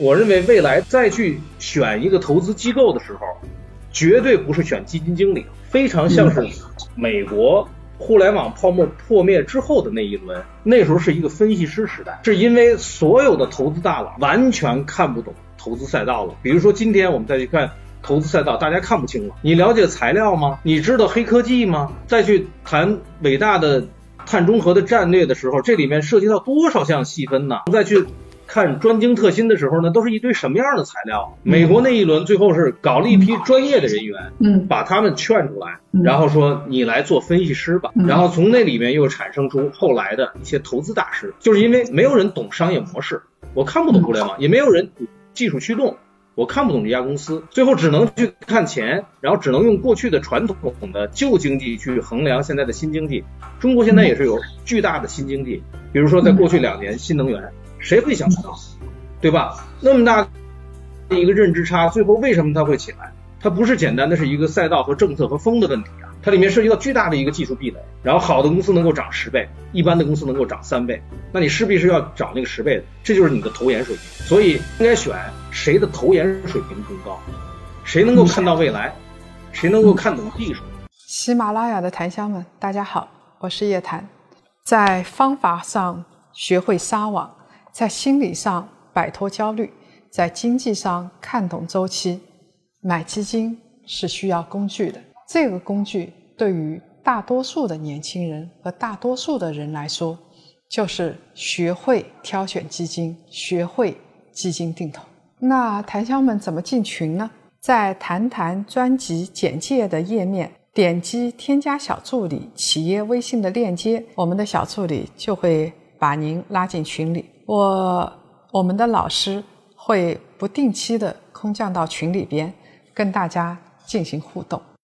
我认为未来再去选一个投资机构的时候，绝对不是选基金经理，非常像是美国互联网泡沫破灭之后的那一轮，那时候是一个分析师时代，是因为所有的投资大佬完全看不懂投资赛道了。比如说今天我们再去看投资赛道，大家看不清了。你了解材料吗？你知道黑科技吗？再去谈伟大的碳中和的战略的时候，这里面涉及到多少项细分呢？再去。看专精特新的时候呢，都是一堆什么样的材料？美国那一轮最后是搞了一批专业的人员，嗯，把他们劝出来，然后说你来做分析师吧，然后从那里面又产生出后来的一些投资大师，就是因为没有人懂商业模式，我看不懂互联网，也没有人技术驱动，我看不懂这家公司，最后只能去看钱，然后只能用过去的传统的旧经济去衡量现在的新经济。中国现在也是有巨大的新经济，比如说在过去两年新能源。谁会想到，对吧？那么大的一个认知差，最后为什么它会起来？它不是简单的是一个赛道和政策和风的问题啊，它里面涉及到巨大的一个技术壁垒。然后好的公司能够涨十倍，一般的公司能够涨三倍，那你势必是要涨那个十倍的，这就是你的投研水平。所以应该选谁的投研水平更高，谁能够看到未来，谁能够看懂技术。喜马拉雅的檀香们，大家好，我是叶檀，在方法上学会撒网。在心理上摆脱焦虑，在经济上看懂周期，买基金是需要工具的。这个工具对于大多数的年轻人和大多数的人来说，就是学会挑选基金，学会基金定投。那檀香们怎么进群呢？在谈谈专辑简介的页面，点击添加小助理企业微信的链接，我们的小助理就会把您拉进群里。我我们的老师会不定期的空降到群里边，跟大家进行互动。